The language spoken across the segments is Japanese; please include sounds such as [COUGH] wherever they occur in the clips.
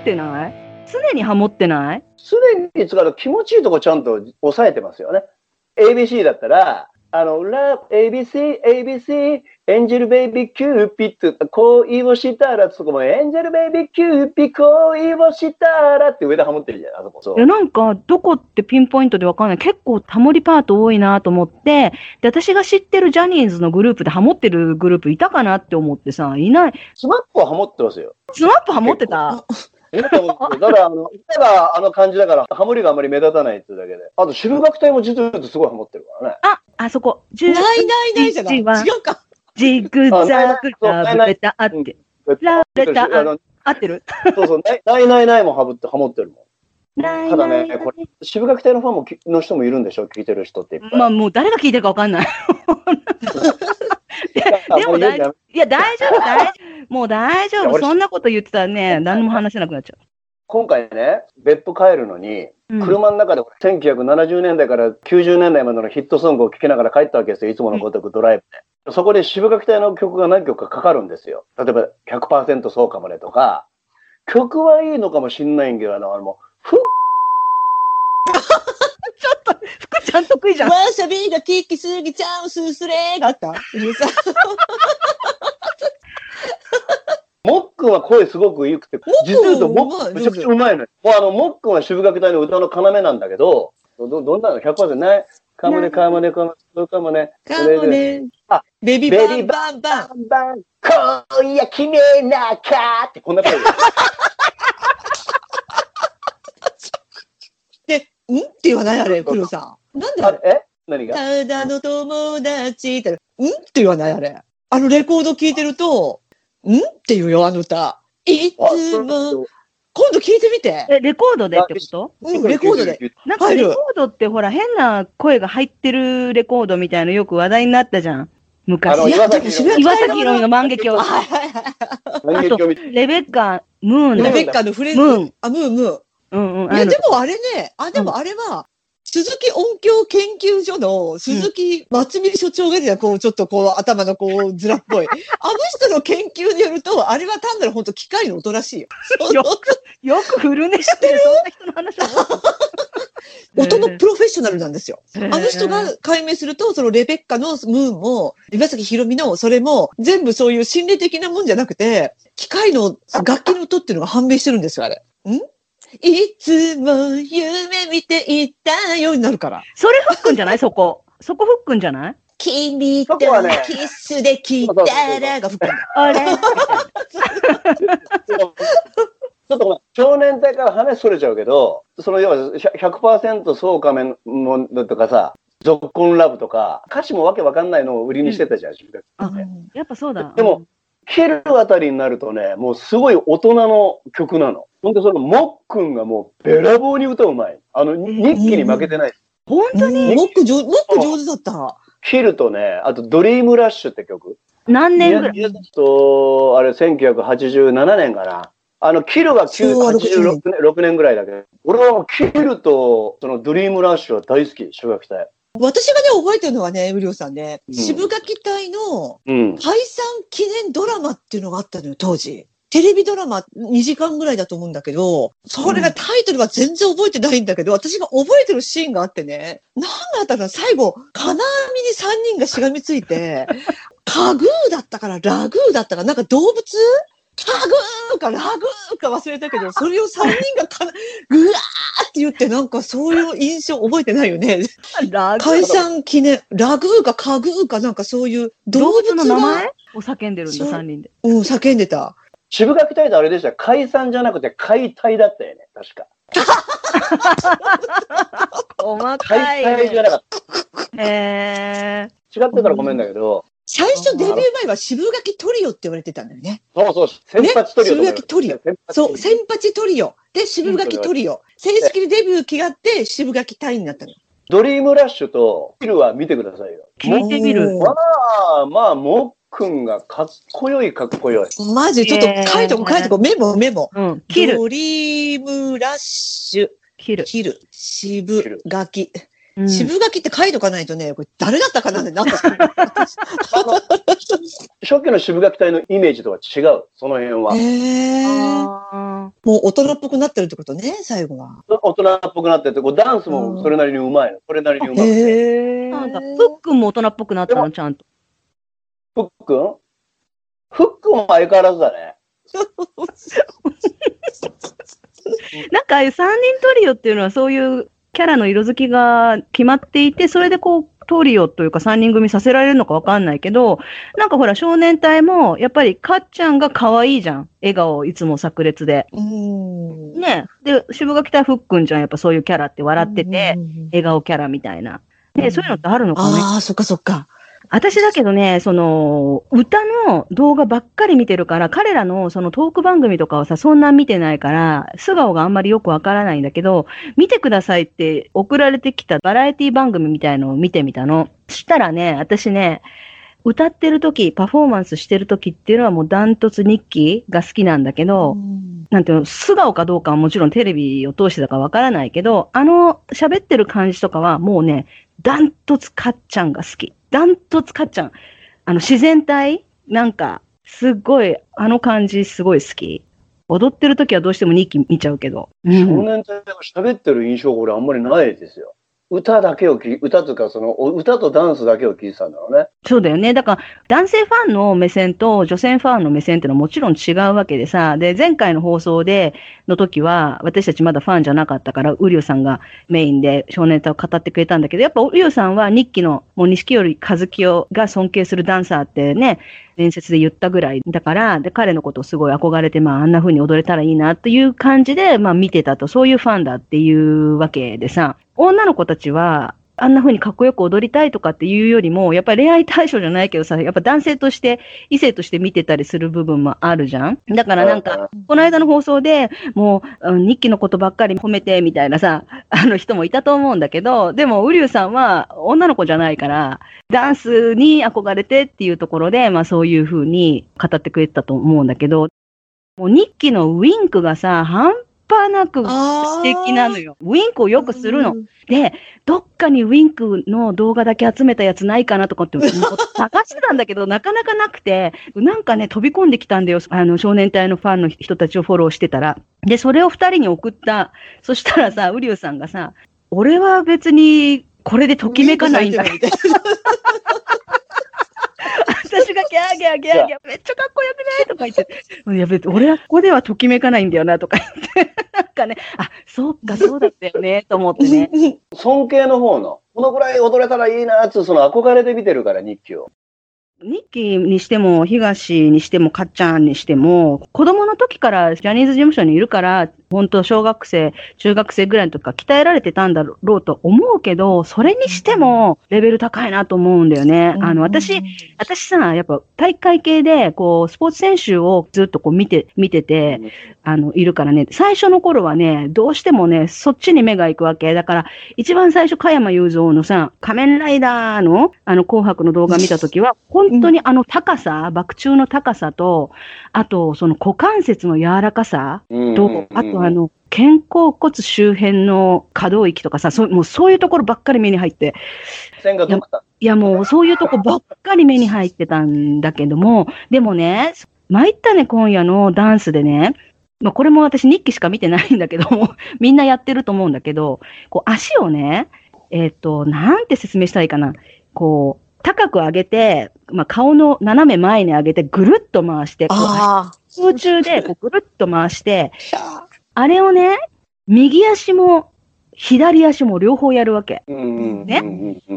ってない？常にハモってない？常に使うと気持ちいいとこちゃんと抑えてますよね。ABC だったら、あの、ラブ、ABC、ABC、エンジェルベイビーキューピット、恋をしたら、そこもエンジェルベイビーキューピット、恋をしたらって上でハモってるじゃん、あそこ。そいうや、。なんか、どこってピンポイントでわかんない。結構ハモリパート多いなと思って、で、私が知ってるジャニーズのグループでハモってるグループいたかなって思ってさ、いない。スマップはハモってますよ。スマップハモってた？えだから、あの、歌があの感じだから、ハモリがあまり目立たないっていうだけで。あと、渋楽隊も実はすごいハモってるからね。あ、あそこ。ないないないじゃない。違11はうか。ジグザグラブレタあって。ラブレタあの合ってる？そうそう、ないないないもハモって、ハモってるもん。たただね、これ、渋楽隊のファンもきの人もいるんでしょ？聞いてる人って。まあもう誰が聞いてるかわかんない。[LAUGHS] でも大丈夫。いや、大丈夫、大丈夫。[LAUGHS] もう大丈夫。そんなこと言ってたらね、何も話せなくなっちゃ今回ね、別府帰るのに、う。うん車の中で1970年代から90年代までのヒットソングを聴きながら帰ったわけですよ。いつものごとくドライブで。そこで渋楽隊の曲が何曲かかかるんですよ。例えば100%そうかもねとか、曲はいいのかもしんないんけど、あの、あのもうふっ福ちゃん得意じゃん。わさびが効きすぎちゃうすすれがあった？うるさいもっくん [LAUGHS] は声すごく良くて、実を言うともっくんめちゃくちゃうまいのよ。もうあの、もっくんは渋楽隊の歌の要なんだけど、ど、どんなの ?100% ないかもね、かもね、かもね、そうかもね。かもね。あ、ベビーバンバンバン。バンバン、今夜決めなかって、こんな声で。で、ん？って言わない？あれ、黒さん。なんで？あれ？え？何が？ただの友達って、ん？って言わないあれ。あのレコード聞いてると、ん？って言うよ、あの歌。いあつも、今度聞いてみて。え、レコードでってこと？うん、レコードで。。なんかレコードってほら変な声が入ってるレコードみたいのよく話題になったじゃん。あ昔の。いや岩崎でも岩崎宏美の万華鏡あ。はいはいはい。何劇を見てレベッカ、ムーンだレベッカのフレンズ。ムーンあ、ムーン、ムーン。うんうん。いや、でもあれね、あ、でもあれは、鈴木音響研究所の鈴木松見所長がね、こう、ちょっとこう、頭のこう、ずらっぽい。[LAUGHS] あの人の研究によると、あれは単なる本当機械の音らしいよ。よよくフルネ知ってる。そんな人の話を。[LAUGHS] 音のプロフェッショナルなんですよ。あの人が解明すると、そのレベッカのムーンも、岩崎宏美のそれも、全部そういう心理的なもんじゃなくて、機械の楽器の音っていうのが判明してるんですよ、あれ。ん？いつも夢見ていたようになるから。それフックんじゃない？そこ。そこフックんじゃない？君とキスできたらが吹くんだ。あれ？ちょっとごめん少年隊から話それちゃうけど、その要は100%そうかめものとかさ、ゾッコンラブとか、歌詞もわけわかんないのを売りにしてたじゃん、渋あ谷やっぱそうだ。でも、切るあたりになるとね、もうすごい大人の曲なの。ほんで、そのもっくんがもうべらぼうに歌うまい。あの、日記に負けてない。本当に？もっく上、もっく上手だった。切るとね、あとドリームラッシュって曲。何年ぐらい？と、あれ、1987年かな。あの、キルが9昭和60 86年 ,6 年ぐらいだけど、俺はもうキルと、そのドリームラッシュは大好き、小学隊。私がね、覚えてるのはね、ウリオさんね、うん渋垣隊のうん。解散記念ドラマっていうのがあったのよ、当時。テレビドラマ2時間ぐらいだと思うんだけど、それがタイトルは全然覚えてないんだけど、私が覚えてるシーンがあってね、何だったかな最後、金網に3人がしがみついて、[LAUGHS] カグーだったからラグーだったかなんか動物カグーかラグーか忘れたけど、それを3人がかな、ぐわーって言って、なんかそういう印象覚えてないよね。ラグ解散記念、ラグーかカグーかなんかそういう動動物が物の名前を叫んでるんだ、そう3人で。うん、叫んでた。渋垣隊とあれでした。解散じゃなくて解体だったよね、確か。[LAUGHS] 細解体じゃなかった。へ違ってたらごめんだけど、最初デビュー前は渋垣トリオって言われてたんだよね。そうそう、先発トリオ渋垣トリオ。そう、先発トリオ。で、渋垣トリオ。正式にデビュー決まって渋垣隊になったの。ドリームラッシュとキルは見てくださいよ。聞いてみるまあ、まあ、もっくんがかっこよい、かっこよい。マジ、ちょっと書いとこ書いとこ、メモメモ。ー。うん。切る。ドリームラッシュ、切る。切る、渋垣。うん渋垣って書いとかないとね、これ誰だったかなってなった。初期の渋垣隊のイメージとは違う、その辺は。へえ。あもう大人っぽくなってるってことね、最後は。大人っぽくなってて、こうダンスもそれなりにうまいの。それなりにうまい。へーえ。なんだ、ふっくんも大人っぽくなったの、ちゃんと。フック？ンフックンも相変わらずだね。[LAUGHS] なんかああいう三人トリオっていうのはそういうキャラの色づきが決まっていて、それでこう、トリオというか三人組させられるのかわかんないけど、なんかほら少年隊も、やっぱりかっちゃんが可愛いじゃん。笑顔いつも炸裂で。うん。ね。で、渋垣隊はふっくんじゃん。やっぱそういうキャラって笑ってて、うん。笑顔キャラみたいな。ね、うんそういうのってあるのかね？ああ、そっかそっか。私だけどね、その、歌の動画ばっかり見てるから、彼らのそのトーク番組とかはさ、そんな見てないから、素顔があんまりよくわからないんだけど、見てくださいって送られてきたバラエティ番組みたいのを見てみたの。したらね、私ね、歌ってる時、パフォーマンスしてる時っていうのはもうダントツ日記が好きなんだけど、うんなんていうの、素顔かどうかはもちろんテレビを通してだからわからないけど、あの喋ってる感じとかはもうね、ダントツかっちゃんが好き。ダントツかっちゃん。あの自然体なんか、すっごい、あの感じすごい好き。踊ってる時はどうしても2期見ちゃうけど。少、年隊が喋ってる印象が俺あんまりないですよ。歌だけを聞、歌というかその、歌とダンスだけを聞いてたんだろうね。そうだよね。だから、男性ファンの目線と女性ファンの目線っていうのはもちろん違うわけでさ、で、前回の放送で、の時は、私たちまだファンじゃなかったから、ウリオさんがメインで少年隊を語ってくれたんだけど、やっぱウリオさんは日記の、もう錦織和清が尊敬するダンサーってね、伝説で言ったぐらいだから、で、彼のことをすごい憧れて、まあ、あんな風に踊れたらいいなっていう感じで、まあ、見てたと、そういうファンだっていうわけでさ、女の子たちは、あんな風にかっこよく踊りたいとかっていうよりも、やっぱり恋愛対象じゃないけどさ、やっぱ男性として、異性として見てたりする部分もあるじゃん。だからなんか、この間の放送でもう、うん日記のことばっかり褒めてみたいなさ、あの人もいたと思うんだけど、でも、ウリュウさんは女の子じゃないから、ダンスに憧れてっていうところで、まあそういう風に語ってくれてたと思うんだけど、もう日記のウィンクがさ、半端なく素敵なのよ。ウィンクをよくするの。で、どっかにウィンクの動画だけ集めたやつないかなとかって [LAUGHS] 探してたんだけど、なかなかなくて、なんかね、飛び込んできたんだよ。あの、少年隊のファンの人たちをフォローしてたら。で、それを二人に送った。そしたらさ、ウリュウさんがさ、俺は別にこれでときめかないんだ。みたい私がギャーギャーギャーギャー、めっちゃかっこよくない？とか言って、いや別に俺はここではときめかないんだよなとか言って、なんかね、あ、そうか、そうだったよね、と思ってね。[LAUGHS] な。尊敬の方の、このぐらい踊れたらいいなっつう、その憧れで見てるから、日記を。ニッキーにしても、東にしても、かっちゃんにしても、子供の時からジャニーズ事務所にいるから、本当小学生、中学生ぐらいの時から鍛えられてたんだろうと思うけど、それにしてもレベル高いなと思うんだよね。あの、私、私さ、やっぱ体育会系で、こう、スポーツ選手をずっとこう見て、見てて、あの、いるからね、最初の頃はね、どうしてもね、そっちに目が行くわけ。だから、一番最初、加山雄三のさ、仮面ライダーの、あの、紅白の動画見たときは、本当にあの高さ、爆中の高さと、あと、その股関節の柔らかさうん。と、あとあ、の、肩甲骨周辺の可動域とかさ、そうもうそういうところばっかり目に入って、線が止まった。いやもうそういうとこばっかり目に入ってたんだけども、でもね、参ったね、今夜のダンスでね、まあこれも私日記しか見てないんだけども、[LAUGHS] みんなやってると思うんだけど、こう足をね、えっ、と、なんて説明したらいいかな。こう、高く上げて、まあ顔の斜め前に上げてぐるっと回して、空中でこうぐるっと回して、[LAUGHS] あ。あれをね、右足も左足も両方やるわけ。ね？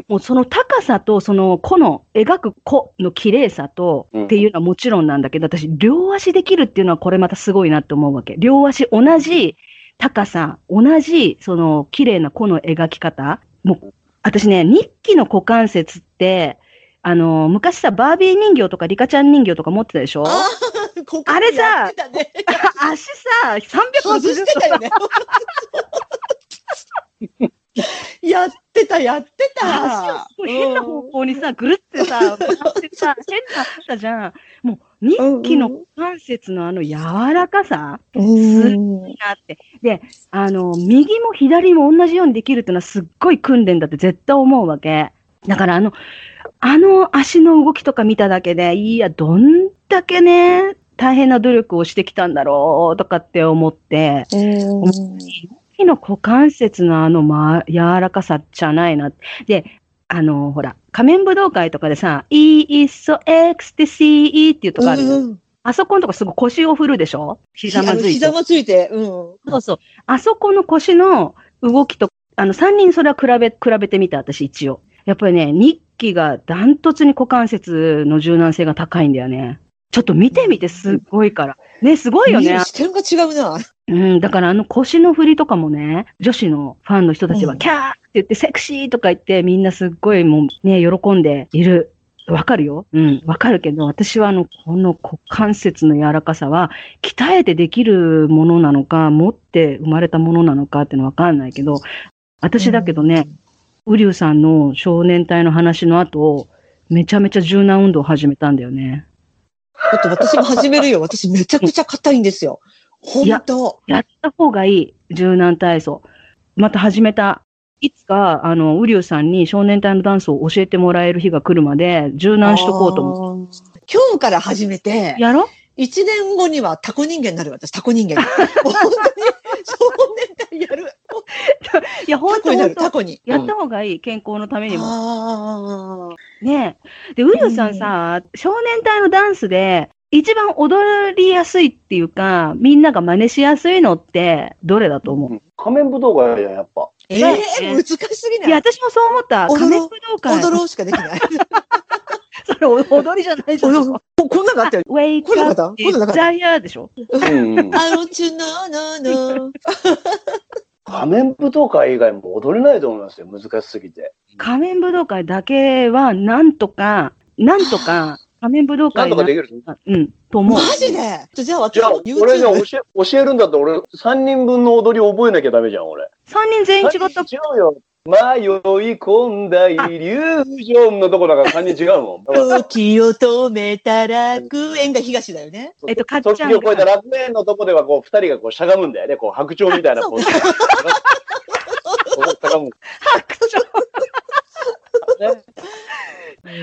もうその高さとその個の描く個の綺麗さとうんっていうのはもちろんなんだけど、私両足できるっていうのはこれまたすごいなって思うわけ。両足同じ高さ、同じその綺麗な個の描き方。もう私ね、日記の股関節って、あの、昔さ、バービー人形とかリカちゃん人形とか持ってたでしょ？あーここあれさやってたね足さ、360外してたよね。ややってた、やって足をたす。ごい変な方向にさ、ぐるってさ、回ってさ、変だったじゃん。もう、日記の股関節のあの柔らかさ、うん。なって。で、あの、右も左も同じようにできるっていうのはすっごい訓練だって絶対思うわけ。だからあの、あの足の動きとか見ただけで、いや、どんだけね、大変な努力をしてきたんだろうとかって思って、うん手の股関節のあの、ま、柔らかさじゃないな。で、あの、ほら、仮面武道会とかでさ、E is so ecstasy っていうとこあるよ。うんあそこのとこすぐ腰を振るでしょ？膝まずいて。ひざまついて、うん。そうそう。あそこの腰の動きと、あの、3人それは比べ、比べてみた、私一応。やっぱりね、日記がダントツに股関節の柔軟性が高いんだよね。ちょっと見てみてすっごいから。ね、すごいよね。視点が違うな。うん、だからあの腰の振りとかもね、女子のファンの人たちは、うんキャーって言って、セクシーとか言って、みんなすっごいもうね、喜んでいる。わかるようん、わかるけど、私はあの、この股関節の柔らかさは、鍛えてできるものなのか、持って生まれたものなのかっていうのはわかんないけど、私だけどね、ウリュウさんの少年隊の話の後、めちゃめちゃ柔軟運動を始めたんだよね。だって私も始めるよ。[LAUGHS] 私めちゃくちゃ硬いんですよ。本当。やった方がいい、柔軟体操。また始めた。いつか、あの、ウリュウさんに少年隊のダンスを教えてもらえる日が来るまで、柔軟しとこうと思思って。今日から始めてう。、やろ一年後にはタコ人間になる私、タコ人間に。[LAUGHS] 本当に少年隊やる。[LAUGHS] いや、本タコになる、当本当タコに。やった方がいい、健康のためにも。ああ。ねえ。で、ウリさんさ、少年隊のダンスで、一番踊りやすいっていうか、みんなが真似しやすいのって、どれだと思う、うん仮面武道会じゃん、やっぱ。えねえ難しすぎい？や、ない。私もそう思った。仮面武道会。踊ろうしかできない。それ踊りじゃないじゃん。踊ろうこんなのあったよ。ウェイクアップ、ザイヤーでしょ？う [LAUGHS] のちゅののの。仮面舞踏会以外も踊れないと思いますよ、難しすぎて。仮面武道会だけは、なんとか、なんとか、仮面武道なん会とかできるうん、と思うマ。ジで？じゃあ私じゃあも、俺ね、YouTube 教え、教えるんだったら俺、3人分の踊り覚えなきゃダメじゃん、俺。三人全員違った。違うよ。迷い込んだイリュージョンのとこだから [LAUGHS] 3人違うもん。時を止めた楽園が東だよね。えっとかっちゃんが時を超えた楽園のとこでは、こう、2人がこう、しゃがむんだよね。こう、白鳥みたいなポーズ。こうしゃがむ。ね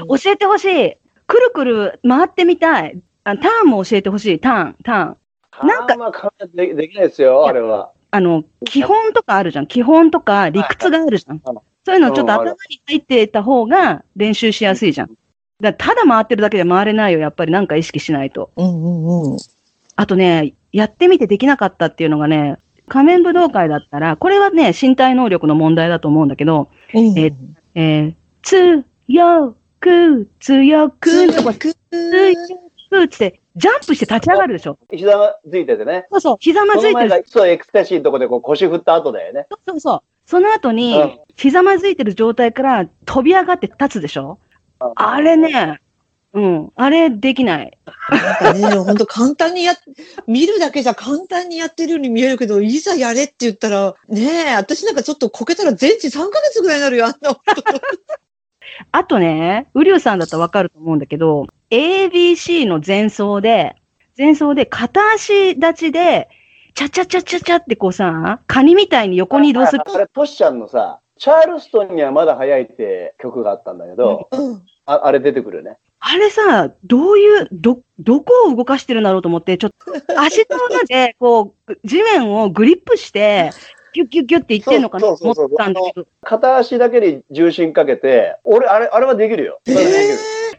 教えてほしい。くるくる回ってみたい。あターンも教えてほしい。ターン、ターン。なんかできないですよ、あれは。あの、基本とかあるじゃん。基本とか理屈があるじゃん。はいそういうのちょっと頭に入ってた方が練習しやすいじゃん。ただ回ってるだけで回れないよ。やっぱりなんか意識しないと。うんうんうん。あとね、やってみてできなかったっていうのがね、仮面武道会だったら、これはね、身体能力の問題だと思うんだけど、うんええー、強く、強くのとこ、く強くって、ジャンプして立ち上がるでしょ。ひざまずいててね。そうそう、ひざまずいてる。がそうエクスタシーのとこでこう腰振った後だよね。そうそう。その後に、うんひざまずいてる状態から飛び上がって立つでしょ。あれ。ね、うん、あれできない。なんかね、本当簡単にやっ、見るだけじゃ簡単にやってるように見えるけど、いざやれって言ったら、ねえ、私なんかちょっとこけたら全治3ヶ月ぐらいになるよ、あんな。あとね、ウリュウさんだったらわかると思うんだけど、ABC の前奏で、前奏で片足立ちで、チャチャチャチャチャってこうさ、カニみたいに横に移動する。あれ、トシちゃんのさ、チャールストンにはまだ早いって曲があったんだけど、うん。ああれ出てくるよね。あれさ、どういう、ど、どこを動かしてるんだろうと思って、ちょっと、足の裏で、こう、地面をグリップして、ギュッギュッギュッっていってんのかなと思ったんだけど、片足だけに重心かけて、俺、あれ、あれはできるよ。えまだでき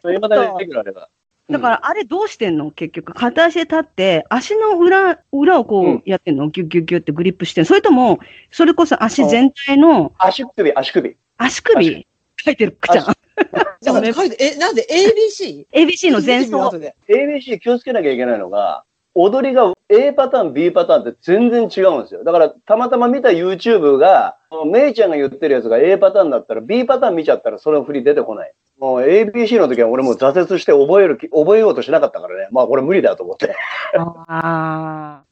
る。だにできる、あれが。だから、あれどうしてんの？結局。片足で立って、足の裏、裏をこうんうやってんの、ギュッギュッギュッってグリップしてんの？それとも、それこそ足全体の足首、足首。足首？書いてるくちゃん。え、なんで？ABC? ABC の前奏。ABC 気をつけなきゃいけないのが、踊りが A パターン、B パターンって全然違うんですよ。だから、たまたま見た YouTube が、メイちゃんが言ってるやつが A パターンだったら、B パターン見ちゃったらその振り出てこない。もう ABC の時は俺もう挫折して覚える気、覚えようとしなかったからね。まあこれ無理だと思って。ああ。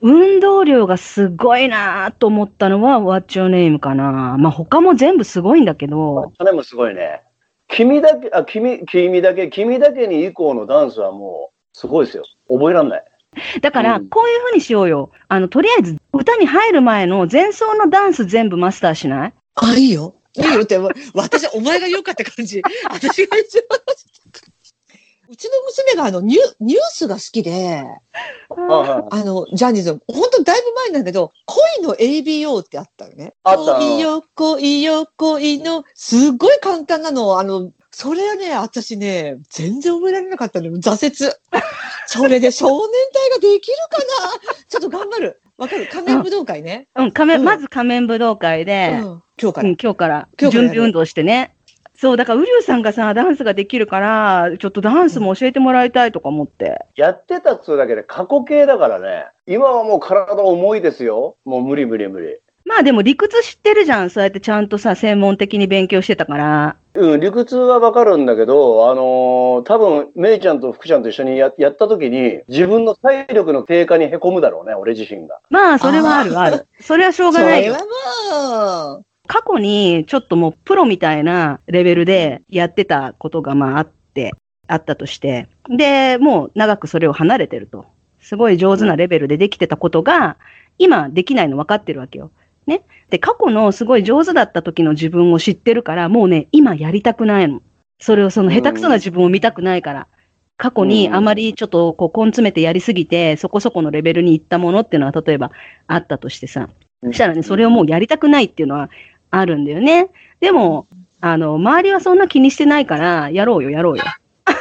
運動量がすごいなと思ったのは What's Your Name かな。まあ他も全部すごいんだけど、それもすごいね。君だけ、あ、君、君だけ、君だけに以降のダンスはもう、すごいですよ。覚えらんない。[LAUGHS] だからうんこういう風にしようよ。あの、とりあえず歌に入る前の前奏のダンス全部マスターしない？あ、いいよ。いいよ [LAUGHS] って、私、お前が良かった感じ。[LAUGHS] 私が一番。うちの娘があのニュニュースが好きで、ああの、ジャニーズの、本当だいぶ前なんだけど、恋の ABO ってあったよね。あった恋よ、恋よ、恋の、すっごい簡単なの。あの、それはね、私ね、全然覚えられなかったのよ。挫折。[LAUGHS] それで少年隊ができるかな？[LAUGHS] ちょっと頑張る。わかる？仮面武道会ね。うん、仮面、うんまず仮面武道会うで、ん。今日から。うん、今日から今日からやる準備運動してね。そう、だから、ウリュウさんがさ、ダンスができるから、ちょっとダンスも教えてもらいたいとか思って。やってたっつうだけで過去形だからね。今はもう体重いですよ。もう無理無理無理。まあでも理屈知ってるじゃん。そうやってちゃんとさ、専門的に勉強してたから。うん、理屈はわかるんだけど、あのー多分、メイちゃんと福ちゃんと一緒にややった時に、自分の体力の低下にへこむだろうね、俺自身が。まあ、それはあるある。それはしょうそがないよれは。もう、過去にちょっともうプロみたいなレベルでやってたことがまああって、あったとして、で、もう長くそれを離れてると。すごい上手なレベルでできてたことが、今できないの分かってるわけよ。ね。で、過去のすごい上手だった時の自分を知ってるから、もうね、今やりたくないの。それをその下手くそな自分を見たくないから。過去にあまりちょっとこう根詰めてやりすぎて、そこそこのレベルに行ったものっていうのは例えばあったとしてさ、そしたらね、それをもうやりたくないっていうのはあるんだよね。でも、あの、周りはそんな気にしてないから、やろうよ、やろうよ。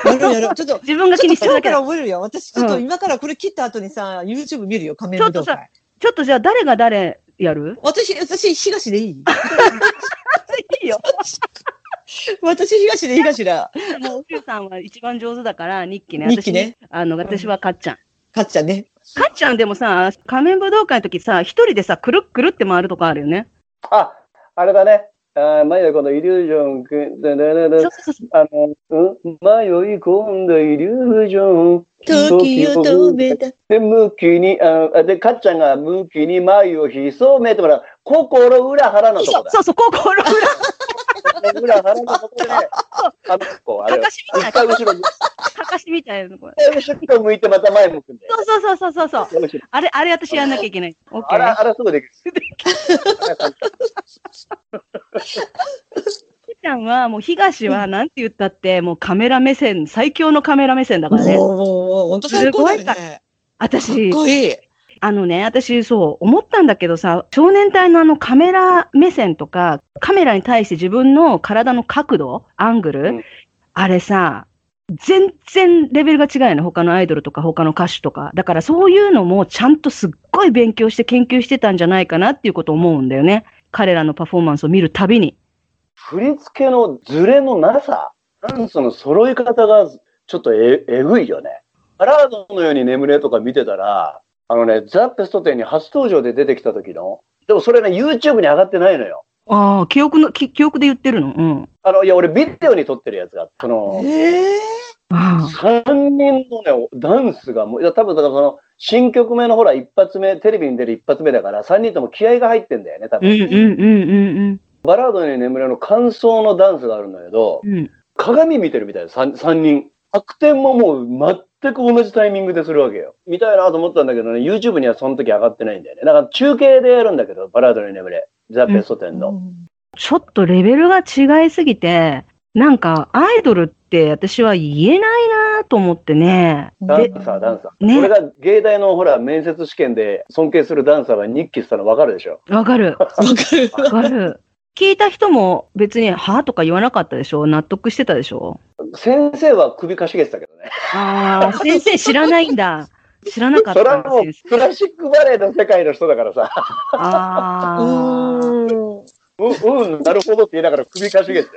やろうやろう。ちょっと、自分が気にしてるだけちょっと今からだ。覚えるよ。私、ちょっとうん今からこれ切った後にさ、YouTube 見るよ、仮面武道ちょっ会。ちょっとじゃあ誰が誰やる？私、私、東でいい？[LAUGHS] いいよ。私、東でいいかしら？もう、うりゅうさんは一番上手だから、日記ね。日記ね私。あの、私はかっちゃん。かっちゃんね。かっちゃんでもさ、仮面武道会の時さ、一人でさ、くるっくるって回るとこあるよね。あ、あれだね。あ前はこのイリュージョンくん、だだだだ。あの、うん、迷い込んだイリュージョン。時を止めた。で、向きに、ああで、かっちゃんが向きに眉を潜めてもらう。心裏腹のとこだ。そうそう、心裏。心裏腹のとこで、あの、こう、あれかかしみたい一回後ろに、かかしみたいな後ろ向いてまた前向くんだよ。そうそうそうそうそうあれ、あれ私やんなきゃいけない。オッケあら、ー。あら、すぐできる。[LAUGHS] ちゃんは、もう東は、なんて言ったって、もうカメラ目線、最強のカメラ目線だからね。もう、本当最高だよすごね。か私っ、こいい。あのね、私、そう、思ったんだけどさ、少年隊のあのカメラ目線とか、カメラに対して自分の体の角度、アングル、うんあれさ、全然レベルが違うよね。他のアイドルとか他の歌手とか。だからそういうのもちゃんとすっごい勉強して研究してたんじゃないかなっていうことを思うんだよね。彼らのパフォーマンスを見るたびに。振り付けのズレのなさ、ダンスの揃い方がちょっとええぐいよね。バラードのように眠れとか見てたら、あのね、ザ・ベスト10に初登場で出てきた時の、でもそれね、YouTube に上がってないのよ。ああ、記憶の、き記憶で言ってるの？うん。あの、いや、俺ビデオに撮ってるやつがその、ええあ3人のね、ダンスがもう、いや、多分だからその、新曲目のほら、一発目、テレビに出る一発目だから、3人とも気合が入ってんだよね、多うんうん分。うんうんバラードに眠れの感想のダンスがあるんだけど、うん。うん。鏡見てるみたいな、3, 三人。悪天ももう全く同じタイミングでするわけよ。見たいなと思ったんだけどね、YouTube にはその時上がってないんだよね。だから中継でやるんだけど、バラードに眠れ。ザ・ベスト10の。ちょっとレベルが違いすぎて、なんかアイドルって私は言えないなと思ってね。でダンサー、ダンサー。ね俺が芸大のほら、面接試験で尊敬するダンサーは日記したの分かるでしょ？わかる。わかる。わかる。聞いた人も別に、はとか言わなかったでしょ？納得してたでしょ？先生は首かしげてたけどね。ああ、先生知らないんだ。知らなかっそれはもう。クラシックバレエの世界の人だからさ、ああ。うん、うん、なるほどって言いながら首かしげて。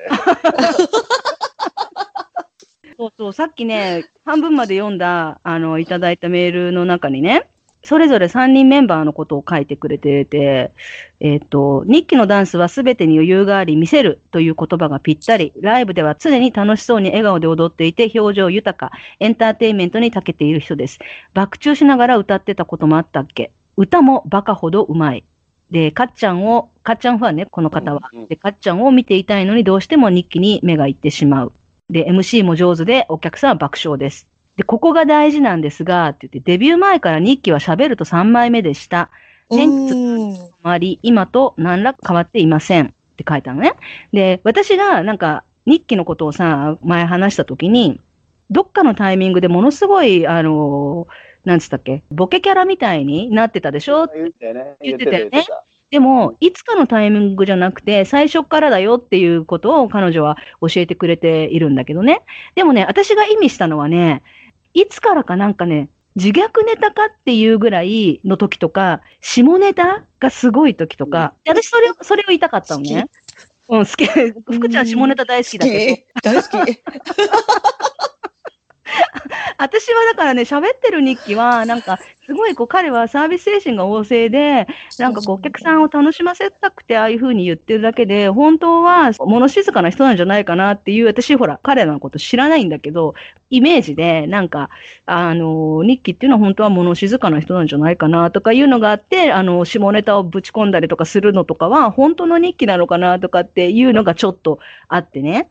そうそう、さっきね、半分まで読んだ、あの、いただいたメールの中にね、それぞれ3人メンバーのことを書いてくれてて、えっ、と、日記のダンスは全てに余裕があり見せるという言葉がぴったり、ライブでは常に楽しそうに笑顔で踊っていて表情豊か、エンターテインメントに長けている人です。爆中しながら歌ってたこともあったっけ？歌もバカほどうまい。で、かっちゃんを、かっちゃんファンね、この方は。で、かっちゃんを見ていたいのにどうしても日記に目がいってしまう。で、MC も上手でお客さんは爆笑です。で、ここが大事なんですが、って言って、デビュー前から日記は喋ると3枚目でした。偏屈うんあまり今と何ら変わっていませんって書いたのね。で、私がなんか日記のことをさ、前話したときに、どっかのタイミングでものすごい、あの、なんつったっけ、ボケキャラみたいになってたでしょ？言って。言ってたよねでも、いつかのタイミングじゃなくて、最初からだよっていうことを彼女は教えてくれているんだけどね。でもね、私が意味したのはね、いつからかなんかね、自虐ネタかっていうぐらいの時とか、下ネタがすごい時とか、私それを、それを言いたかったのね。うん、好き。福ちゃん下ネタ大好きだけど。大好き。[LAUGHS] 私はだからね、喋ってる日記は、なんか、すごいこう、彼はサービス精神が旺盛で、なんかこう、お客さんを楽しませたくて、ああいう風に言ってるだけで、本当は物静かな人なんじゃないかなっていう、私ほら、彼らのこと知らないんだけど、イメージで、なんか、あの、日記っていうのは本当は物静かな人なんじゃないかなとかいうのがあって、あの、下ネタをぶち込んだりとかするのとかは、本当の日記なのかなとかっていうのがちょっとあってね。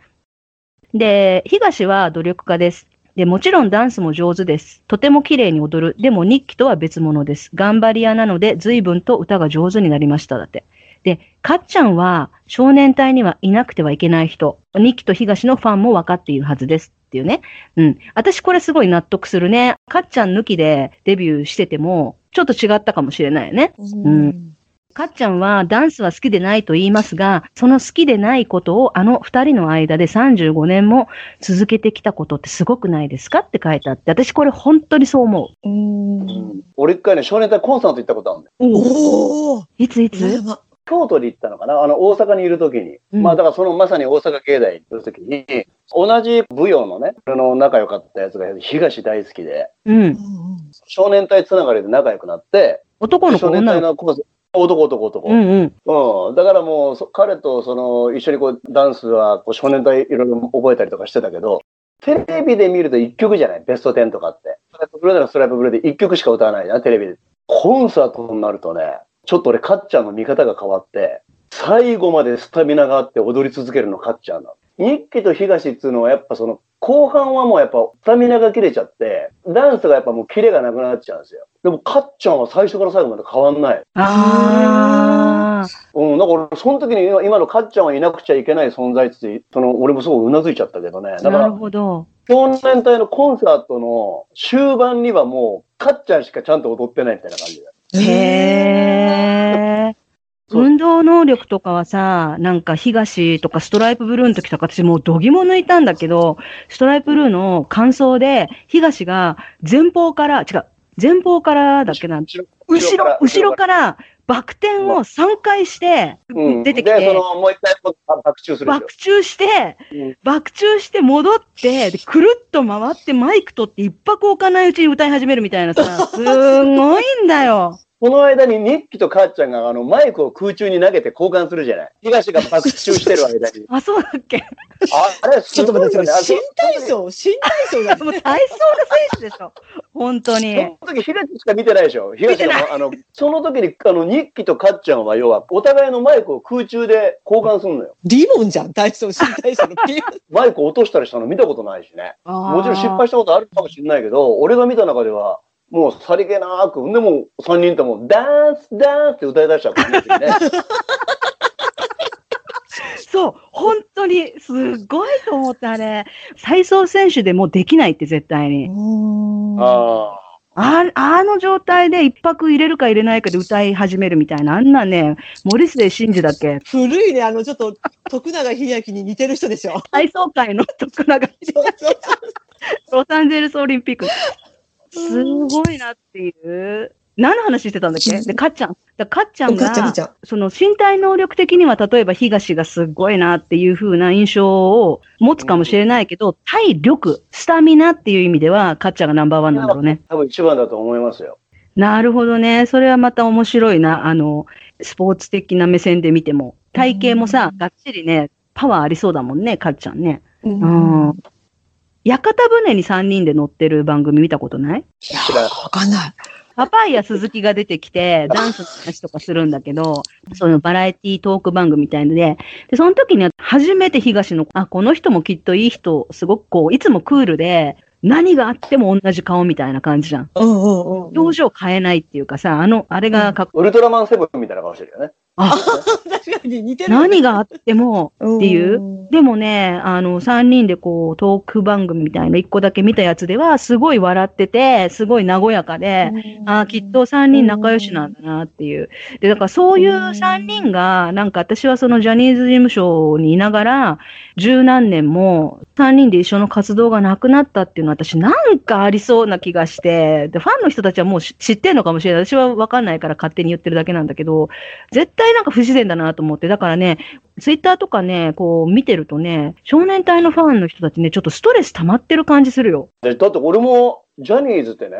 で、東は努力家です。で、もちろんダンスも上手です。とても綺麗に踊る。でも日記とは別物です。頑張り屋なので随分と歌が上手になりました。だって。で、かっちゃんは少年隊にはいなくてはいけない人。日記と東のファンも分かっているはずです。っていうね。うん。私これすごい納得するね。かっちゃん抜きでデビューしてても、ちょっと違ったかもしれないよね。うんかっちゃんはダンスは好きでないと言いますが、その好きでないことをあの二人の間で35年も続けてきたことってすごくないですかって書いてあって、私これ本当にそう思う。うんうん俺一回ね、少年隊コンサート行ったことあるんだよ。おお。いついつ？京都で行ったのかな？あの、大阪にいる時に。うんまあ、だからそのまさに大阪芸大に行った時に、同じ舞踊のね、あの、仲良かったやつが東大好きで、うん。うん少年隊つながりで仲良くなって、男の子、少年女の子。男男男。うんうん。うん、だからもうそ彼とその一緒にこうダンスはこう少年隊いろいろ覚えたりとかしてたけど、テレビで見ると1曲じゃない？ベスト10とかって。ストライプブルーならストライプブルーで1曲しか歌わないじゃん、テレビで。コンサートになるとね、ちょっと俺、かっちゃんの見方が変わって、最後までスタミナがあって踊り続けるのかっちゃんなの。日記と東っていうのはやっぱその後半はもうやっぱスタミナが切れちゃって、ダンスがやっぱもうキレがなくなっちゃうんですよ。でもかっちゃんは最初から最後まで変わんない。ああ。うん、だから俺、その時に今今のかっちゃんはいなくちゃいけない存在って、その、俺もすごいうなずいちゃったけどね。だかなるら、ほど。少年隊のコンサートの終盤にはもう、かっちゃんしかちゃんと踊ってないみたいな感じで。へえ。運動能力とかはさ、なんか東とかストライプブルーの時とか私もう度肝抜いたんだけど、ストライプブルーの感想で東が前方から、違う、前方からだっけな、後ろ後ろ、後ろからバク転を3回してうん、出てきで、そて、の、もう一回爆中する爆中して、うん。爆中して戻って、でくるっと回ってマイク取って一泊置かないうちに歌い始めるみたいなさ、[LAUGHS] すごいんだよ。この間にニッキとかっちゃんがあのマイクを空中に投げて交換するじゃない。東が爆中してる間に。[LAUGHS] あ、そうだっけ？ああれ、ちょっと待ってください。すご新体操、新体操だ。もう体操の選手でしょ。本当に。その時、東しか見てないでしょ。東が、あの、その時に、あの、ニッキとかっちゃんは、要は、お互いのマイクを空中で交換するのよ。リボンじゃん、体操、新体操の。マイク落としたりしたの見たことないしね。ももちろん失敗したことあるかもしれないけど、俺が見た中では、もうさりげなく、でも3人とも、ダンス、ダンスって歌い出しちゃったんですよね。[LAUGHS] そう、本当に、すごいと思った、あれ。体操選手でもできないって絶対に。あああの状態で一泊入れるか入れないかで歌い始めるみたいな、あんなね、森末慎二だっけ？古いね、あの、ちょっと、徳永英明に似てる人でしょ。体操界の徳永そうそうロサンゼルスオリンピック。すごいなっていう。何の話してたんだっけ？で、かっちゃん。だかっちゃんが。その身体能力的には例えば東がすごいなっていう風な印象を持つかもしれないけど、体力、スタミナっていう意味では、かっちゃんがナンバーワンなんだろうね。あ、多分一番だと思いますよ。なるほどね。それはまた面白いな。あの、スポーツ的な目線で見ても。体型もさ、がっちりね、パワーありそうだもんね、かっちゃんね。ううん。屋形船に3人で乗ってる番組見たことない？いやー、わかんない。パパイヤ鈴木が出てきて、[LAUGHS] ダンスの話とかするんだけど、そういうバラエティトーク番組みたいので、で、その時に初めて東の、あ、この人もきっといい人、すごくこう、いつもクールで、何があっても同じ顔みたいな感じじゃん。うんうんうん。表情変えないっていうかさ、あの、あれがかっこウルトラマンセブンみたいな顔してるよね。あ、確かに似てる。何があってもっていう。うんでもね、あの、三人でこう、トーク番組みたいな一個だけ見たやつでは、すごい笑ってて、すごい和やかで、ああ、きっと三人仲良しなんだなっていう。で、だからそういう三人が、なんか私はそのジャニーズ事務所にいながら、十何年も三人で一緒の活動がなくなったっていうのは私なんかありそうな気がして、で、ファンの人たちはもう知知ってんのかもしれない。私はわかんないから勝手に言ってるだけなんだけど、絶対なんか不自然だなと思って、だからね、ツイッターとかね、こう見てるとね、少年隊のファンの人たちね、ちょっとストレス溜まってる感じするよ。でだって俺もジャニーズってね、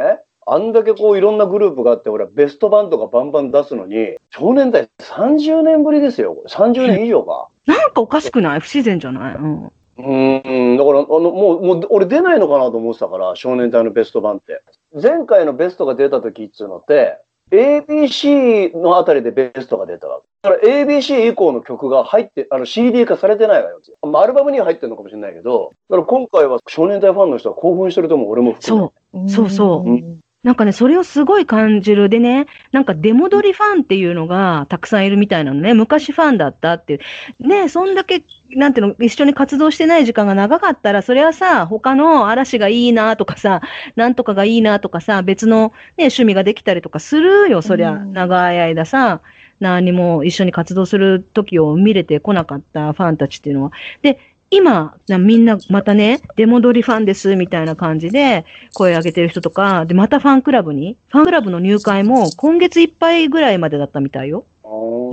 あんだけこういろんなグループがあって、俺はベスト版とかバンバン出すのに、少年隊30年ぶりですよ。これ30年以上か。なんかおかしくない？不自然じゃない？うん。うーん、だから、あの、もう、もう、俺出ないのかなと思ってたから、少年隊のベスト版って。前回のベストが出た時っていうのって、ABC のあたりでベストが出たわけ。だから ABC 以降の曲が入って、あの CD 化されてないわよ。まあ、アルバムには入ってるのかもしれないけど、だから今回は少年隊ファンの人は興奮してると思う、俺も含めそう。そうそううんなんかね、それをすごい感じる。でね、なんか出戻りファンっていうのがたくさんいるみたいなのね。昔ファンだったっていう。ね、そんだけ、なんていうの、一緒に活動してない時間が長かったら、それはさ、他の嵐がいいなとかさ、なんとかがいいなとかさ、別のね、趣味ができたりとかするよ、そりゃ。うん長い間さ、何も一緒に活動する時を見れてこなかったファンたちっていうのは。で、今、なみんなまたね、出戻りファンですみたいな感じで声上げてる人とか、で、またファンクラブに、ファンクラブの入会も今月いっぱいぐらいまでだったみたいよ。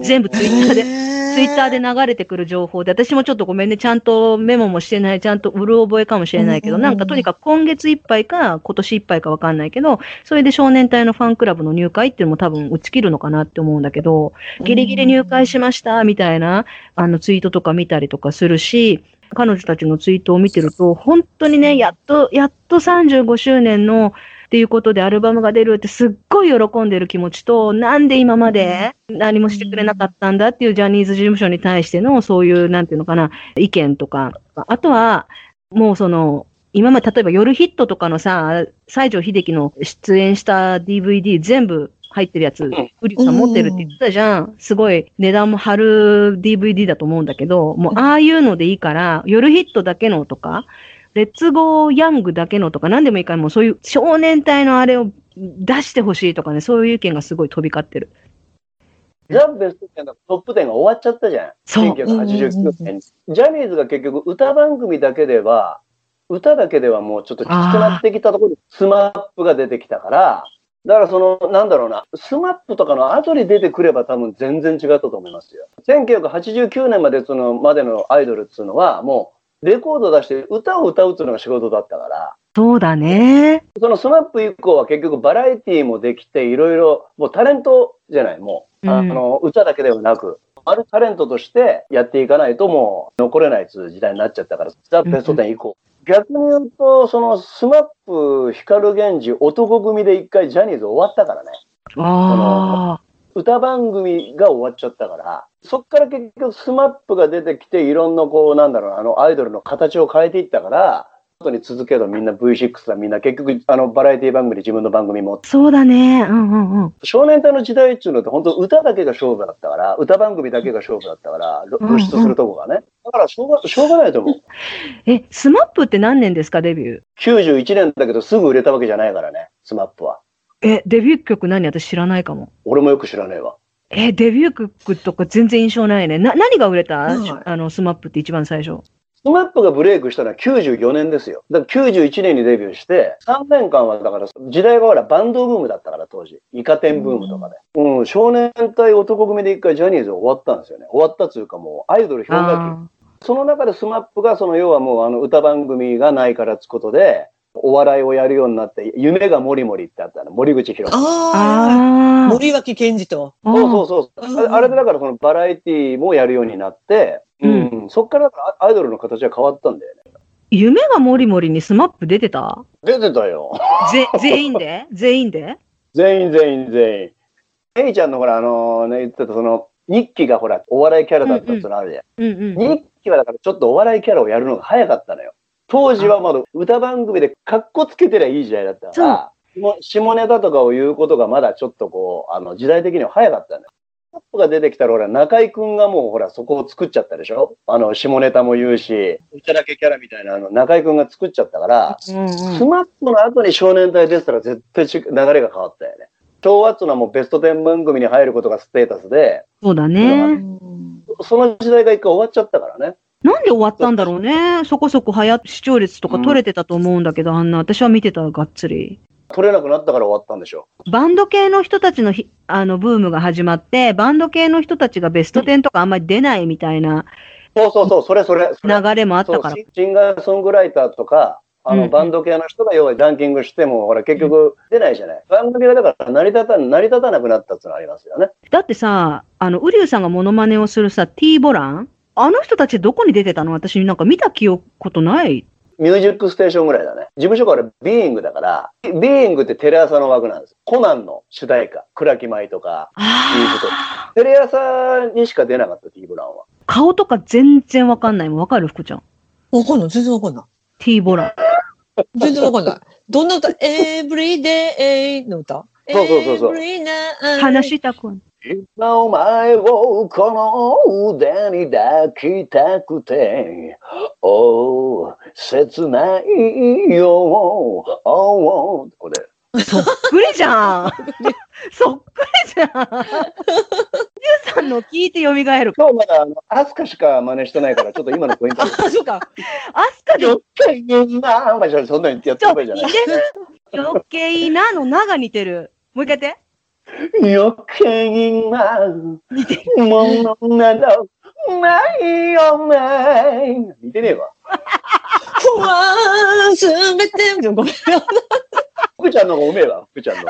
全部ツイッターで、ツイッターで流れてくる情報で、私もちょっとごめんね、ちゃんとメモもしてない、ちゃんとうる覚えかもしれないけど、なんかとにかく今月いっぱいか、今年いっぱいかわかんないけど、それで少年隊のファンクラブの入会っていうのも多分打ち切るのかなって思うんだけど、ギリギリ入会しましたみたいな、あのツイートとか見たりとかするし、彼女たちのツイートを見てると、本当にね、やっと、やっと35周年の、っていうことでアルバムが出るってすっごい喜んでる気持ちと、なんで今まで何もしてくれなかったんだっていうジャニーズ事務所に対してのそういう、なんていうのかな、意見とか、あとは、もうその、今まで例えば夜ヒットとかのさ、西城秀樹の出演した DVD 全部入ってるやつ、ん。ウリさん持ってるって言ってたじゃん。すごい値段も張る DVD だと思うんだけど、もうああいうのでいいから、夜ヒットだけのとか、レッツゴーヤングだけのとか、何でもいいから、もうそういう少年隊のあれを出してほしいとかね、そういう意見がすごい飛び交ってる。ザ・ベスト10のトップ10が終わっちゃったじゃん。そう1989年に。ジャニーズが結局歌番組だけでは、歌だけではもうちょっときつくなってきたところで、 SMAP が出てきたから、だからその、なんだろうな、 SMAP とかの後に出てくれば多分全然違ったと思いますよ。1989年までその、までのアイドルっていうのは、もう、レコード出して歌を歌うっていうのが仕事だったから、そうだね。その SMAP 以降は結局バラエティーもできて、いろいろ、もうタレントじゃない、もう。あうんの、歌だけではなく、あるタレントとしてやっていかないともう残れないっていう時代になっちゃったから、ザ・ベスト10以降。逆に言うと、その SMAP、光 GENJI、男闘呼組で一回ジャニーズ終わったからね。ああ。歌番組が終わっちゃったから、そっから結局 SMAP が出てきて、いろんなこう、なんだろうな、あのアイドルの形を変えていったから、後に続けるとみんな V6 だ、みんな結局、あの、バラエティ番組で自分の番組も。そうだね。うんうんうん。少年隊の時代っていうのって本当歌だけが勝負だったから、歌番組だけが勝負だったから、露出するとこがね。だからしょうが、しょうがないと思う。[LAUGHS] え、 SMAP って何年ですか、デビュー？91年だけどすぐ売れたわけじゃないからね、 SMAP は。え、デビュー曲何？私知らないかも。俺もよく知らねえわ。え、デビュー曲とか全然印象ないね。な、何が売れた、はいあの、 SMAP って一番最初。 SMAP がブレイクしたのは94年ですよ。だから91年にデビューして、3年間はだから時代がほらバンドブームだったから当時。イカ天ブームとかで。うん、少年隊男闘呼組で一回ジャニーズ終わったんですよね。終わったっていうかもうアイドル氷河期。あその中で SMAP がその要はもうあの歌番組がないからつことで、お笑いをやるようになって、夢がもりもりってあったの。森口博ああ。森脇健児と。そうそうそう。うんああれでだからそのバラエティもやるようになって、うん、そっからだからアイドルの形は変わったんだよね。夢がもりもりに SMAP 出てた？出てたよ。ぜ、全員で？全員で？全員全員全員。メイちゃんのほら、あのね、言ってたその、ニッキがほら、お笑いキャラだったってのあるじゃん。うんうん。ニッキはだからちょっとお笑いキャラをやるのが早かったのよ。当時はまだ歌番組でカッコつけてりゃいい時代だったから、下ネタとかを言うことがまだちょっとこう、あの時代的には早かったのよ。 SMAP が出てきたらほら、中居くんがもうほら、そこを作っちゃったでしょあの、下ネタも言うし、うちだけキャラみたいなあの、中居くんが作っちゃったから、うんうん SMAP の後に少年隊出てたら絶対ち流れが変わったよね。昭和っつうのはもうベスト10番組に入ることがステータスで、そうだうね。んその時代が一回終わっちゃったからね。なんで終わったんだろうね。そこそこ流行視聴率とか取れてたと思うんだけど、あんな、私は見てた、がっつり。取れなくなったから終わったんでしょ。バンド系の人たちのひあのブームが始まって、バンド系の人たちがベスト10とかあんまり出ないみたいなそうそうそう、それそれ。それ流れもあったから。シシンガーソングライターとか、あの、うんうんバンド系の人が要はランキングしても、ほら、結局出ないじゃない。バンド系がだから成り立た成り立たなくなったっていうのがありますよね。だってさ、あの、ウリュウさんがモノマネをするさ、T ボランあの人たちどこに出てたの？私なんか見た記憶ことない。ミュージックステーションぐらいだね。事務所からビーイングだから、ビーイングってテレ朝の枠なんです。コナンの主題歌、倉木舞とか、ああ。テレ朝にしか出なかった、T ブランは。顔とか全然わかんないもん。わかる？福ちゃん。わかんない。全然わかんない。T ボラン。全然わかんない。どんな歌 ?Everyday の歌？そうそうそうそう話したくは今お前をこの腕に抱きたくて、おう、切ないよ、おう、これ。そっくりじゃん。[LAUGHS] そっくりじゃん。ゆうさんの聞いて蘇る。今日まだあの、アスカしか真似してないから、ちょっと今のポイント。[LAUGHS] あ、そうか。アスカで余計な、まあ、そんなにやってればいいじゃない。余計なのなが似てる。もう一回やって。余計な似てる。ものなどないよね。似てねえわ。ふわー、すべて、ごめん。福ちゃんの方がうめえわ、福ちゃんの。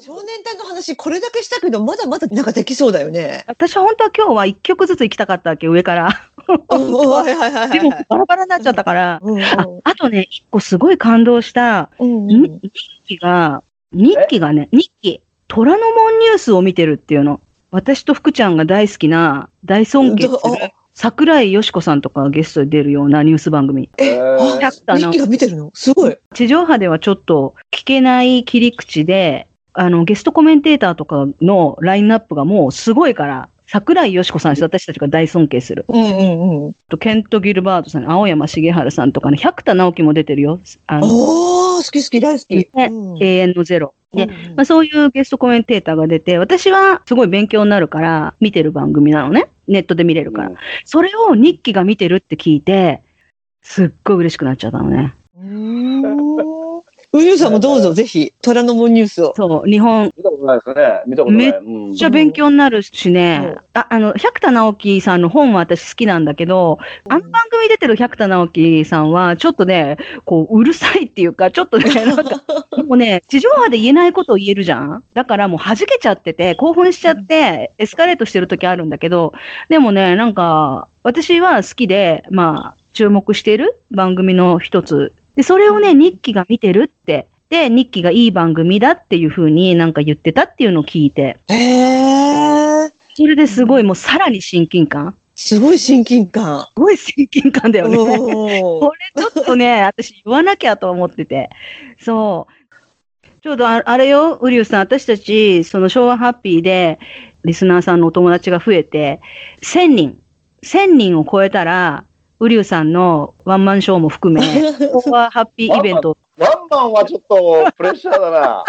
少年隊の話、これだけしたけど、まだまだなんかできそうだよね。私本当は今日は一曲ずつ行きたかったわけ、上から。いはいはいはいでもはい。バラバラになっちゃったから。うんうんああとね、一個すごい感動した、うんに日記が、日記がね、日記、虎ノ門ニュースを見てるっていうの。私と福ちゃんが大好きな、大尊敬する桜井よしこさんとかがゲストで出るようなニュース番組。え、あー日記が見てるの？すごい。地上波ではちょっと聞けない切り口で、あの、ゲストコメンテーターとかのラインナップがもうすごいから、桜井よしこさん、私たちが大尊敬する。うんうんうん。とケント・ギルバートさん、青山茂春さんとかね、百田直樹も出てるよ。あの、おー、好き好き、大好き。ねうん永遠のゼロ。で、うんまあ、そういうゲストコメンテーターが出て、私はすごい勉強になるから見てる番組なのね。ネットで見れるから。うんそれを日記が見てるって聞いて、すっごい嬉しくなっちゃったのね。うーん。ウユさんもどうぞ、ぜひ、虎ノ門ニュースを。そう、日本、見たことないですね。見たことない。うんめっちゃ勉強になるしね、ああの、百田直樹さんの本は私好きなんだけど、あの番組出てる百田直樹さんは、ちょっとね、こう、うるさいっていうか、ちょっとね、[LAUGHS] なんか、もうね、地上波で言えないことを言えるじゃんだからもう弾けちゃってて、興奮しちゃって、エスカレートしてる時あるんだけど、でもね、なんか、私は好きで、まあ、注目している番組の一つ。で、それをね、日記が見てるって。で、日記がいい番組だっていう風になんか言ってたっていうのを聞いて、へー。それですごいもうさらに親近感すごい親近感。すごい親近感だよね。これちょっとね、私言わなきゃと思ってて。そう。ちょうどああれよ、ウリュウさん、私たち、その昭和ハッピーで、リスナーさんのお友達が増えて、1000人、1000人を超えたら、ウリュウさんのワンマンショーも含め、[LAUGHS] 昭和ハッピーイベント、ワンマンはちょっとプレッシャーだな。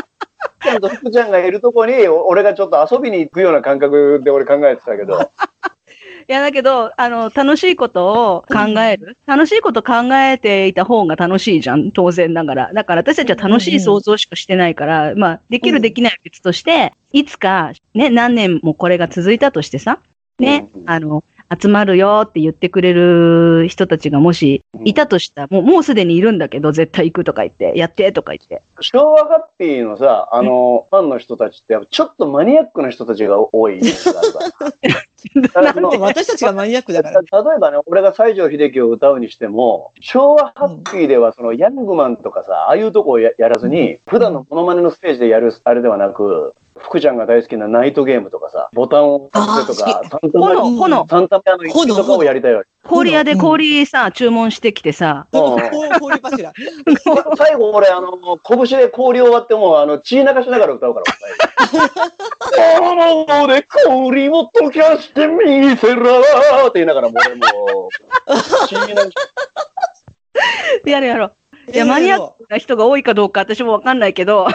ちゃんと福ちゃんがいるとこに、お俺がちょっと遊びに行くような感覚で俺考えてたけど。[LAUGHS] いや、だけど、あの、楽しいことを考える。楽しいこと考えていた方が楽しいじゃん、当然ながら。だから私たちは楽しい想像しかしてないから、まあ、できるできないは別として、いつか、ね、何年もこれが続いたとしてさ、ねう、んあの、集まるよって言ってくれる人たちがもしいたとしたら、もう、もうすでにいるんだけど、絶対行くとか言って、やってとか言って。昭和ハッピーのさ、あの、ファンの人たちって、ちょっとマニアックな人たちが多いイメージがあるから。私たちがマニアックだから。[LAUGHS] 例えばね、俺が西城秀樹を歌うにしても、昭和ハッピーではそのヤングマンとかさ、ああいうとこをややらずに、普段のモノマネのステージでやるあれではなく、福ちゃんが大好きなナイトゲームとかさ、ボタンを押してとか、サンタマ炎、炎、サンタマの一とかをやりたいわけ。氷屋で氷さ、注文してきてさ。最後俺、あの、拳で氷を割ってもう、あの、血流しながら歌うから。炎 [LAUGHS] で氷を溶かしてみせらーって言いながら、もう俺もう、血流し。[LAUGHS] やるやろ。いや、マニアックな人が多いかどうか私もわかんないけど、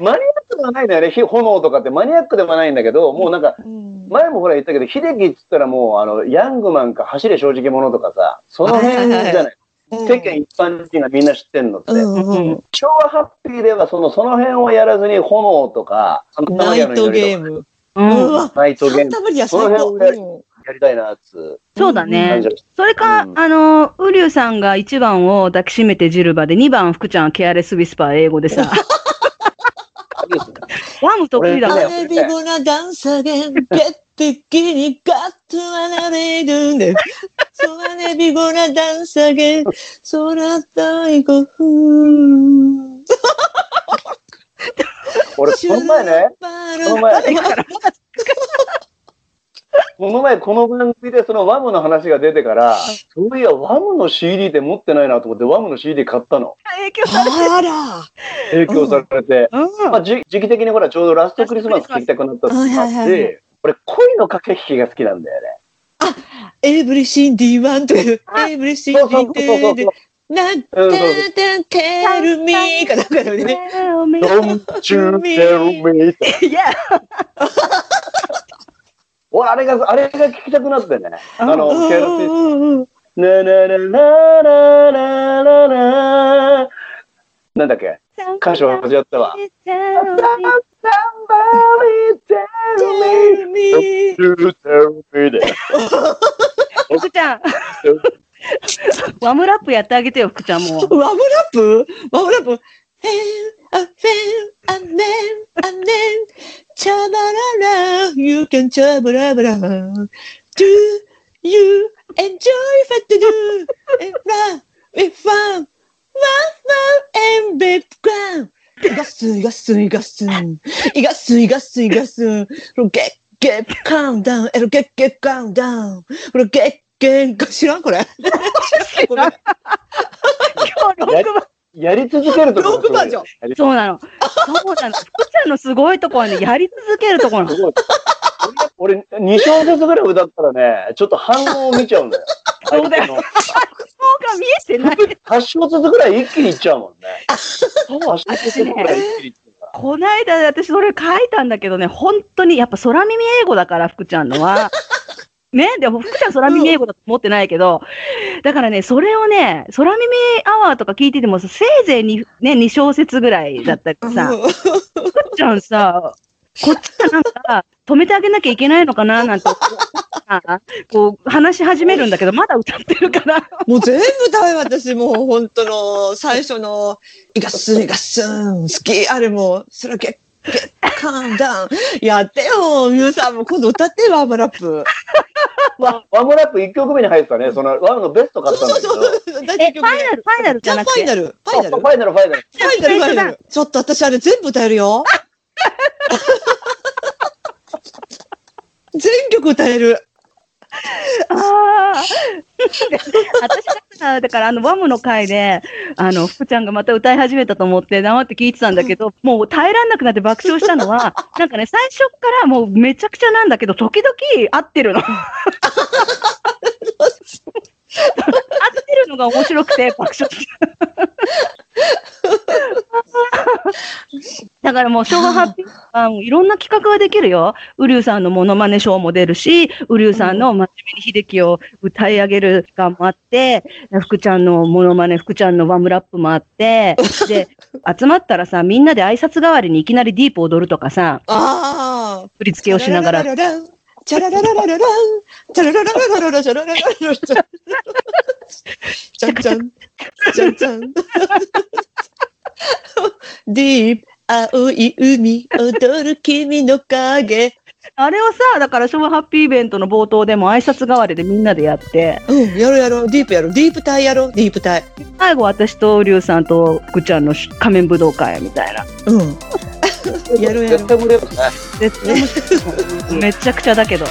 マニアックではないんだよね、火炎とかって。マニアックではないんだけど、もうなんか、うん。前もほら言ったけど、秀樹って言ったらもう、あの、ヤングマンか走れ正直者とかさ、その辺じゃない。世間一般人がみんな知ってんのって。うんうん昭和ハッピーではその、その辺をやらずに炎とか、ナイトゲーム。う。うん。わ、ナイトゲーム。その辺をやりたいな、つ。そうだうねそれか、うん。あの、ウリュウさんが1番を抱きしめてジルバで、2番福ちゃんケアレスウィスパー英語でさ、[LAUGHS] あいいですねワム得意だ俺ね。アレビゴなダンサーゲン、決的にガッと離れるんで。そうアレビゴなダンサーゲン、空大五分。俺、この前ね、この前、この前この番組でそのワムの話が出てから、そういや、ワムの CD って持ってないなと思って、ワムの CD 買ったの。影響されてあら。提供されて。うんまあ、じ時期的にほら、ちょうどラストクリスマス聴きたくなったっあって、俺、恋の駆け引きが好きなんだよね。エブリシンディワンという、エブリシンディそうそうそう。なんてうんそうそうてテルミーかなんかだよね。Don't you tell me って。[LAUGHS] いや、[LAUGHS] 俺、あれが、あれが聞きたくなってね。あの、スなんだっけ？歌唱始まったわ。[LAUGHS] 福ちゃん。[LAUGHS] ワムラップやってあげてよ、福ちゃんも。ワムラップ？ワムラップ？I feel, I name, I name, cha-la-la-la, you can cha-la-la-la. Do you enjoy what to do? And fun, with fun, love, love, and big ground. いがす、いがす、いがす、いがす、いがす、いがす、get, get, calm down, get, get, calm down, get, 原画知らんこれ。今日録やり続けるところそうなの。そうなの。福ちゃんのすごいところはね、やり続けるところなの。俺、2小節ぐらい歌ったらね、ちょっと反応を見ちゃうんだよ。[LAUGHS] そうだよ相手の顔が見えてない。8小節ぐらい一気にいっちゃうもんね。そう8小節ぐらい一気にいっちゃうから。こないだ私それ書いたんだけどね、本当にやっぱ空耳英語だから、福ちゃんのは。ね、でも福ちゃん空耳英語だと思ってないけど、だからね、それをね、空耳アワーとか聞いてても、せいぜいに、ね、2小節ぐらいだったりさ、福ちゃんさ、こっちがなんか、止めてあげなきゃいけないのかななんて、こう、話し始めるんだけど、まだ歌ってるから。もう全部ダメ、私もう本当の最初の、イガッスン、イガッスン、好き、あれも、それゲッ、ゲッ、カンダウン。やってよ、皆さんも今度歌ってよ、ワーマラップ。ワワンモラップ1曲目に入ってたね。そのワンのベスト買ったんだけど。そうそう、大え、体ファイナル、ファイナルじじゃなくて？ファイナル、ファイナル。あファイナル、ファイナル。ファイナル、ファイナル。ちょっと私あれ全部歌えるよ。[LAUGHS] 全曲歌える。ああ。[LAUGHS] 私がさ、だからあの、ワムの回で、あの、福ちゃんがまた歌い始めたと思って黙って聞いてたんだけど、[LAUGHS] もう耐えらんなくなって爆笑したのは、[LAUGHS] なんかね、最初からもうめちゃくちゃなんだけど、時々合ってるの。[LAUGHS] 合ってるのが面白くて爆笑した。[LAUGHS] だからもう、昭和ハッピーあのいろんな企画ができるよ。ウリュウさんのモノマネショーも出るし、ウリュウさんの真面目に秀樹を歌い上げる時間もあって、福ちゃんのモノマネ、福ちゃんのワムラップもあって、で、[LAUGHS] 集まったらさ、みんなで挨拶代わりにいきなりディープ踊るとかさ、ああ。振り付けをしながら、チャララララララン、チャラララララララ、チャララララララ、チャラじゃんじゃん、じゃんじゃん。ディープ、青い海、踊る君の影。あれをさ、だから昭和ハッピーイベントの冒頭でも挨拶代わりでみんなでやって、うん、やろうやろう、ディープやろう、ディープ隊やろう、ディープ隊。最後私とリュウさんと福ちゃんの仮面武道会みたいな。うん。やろうやろう絶対無理ですね。絶対面白いめちゃくちゃだけど。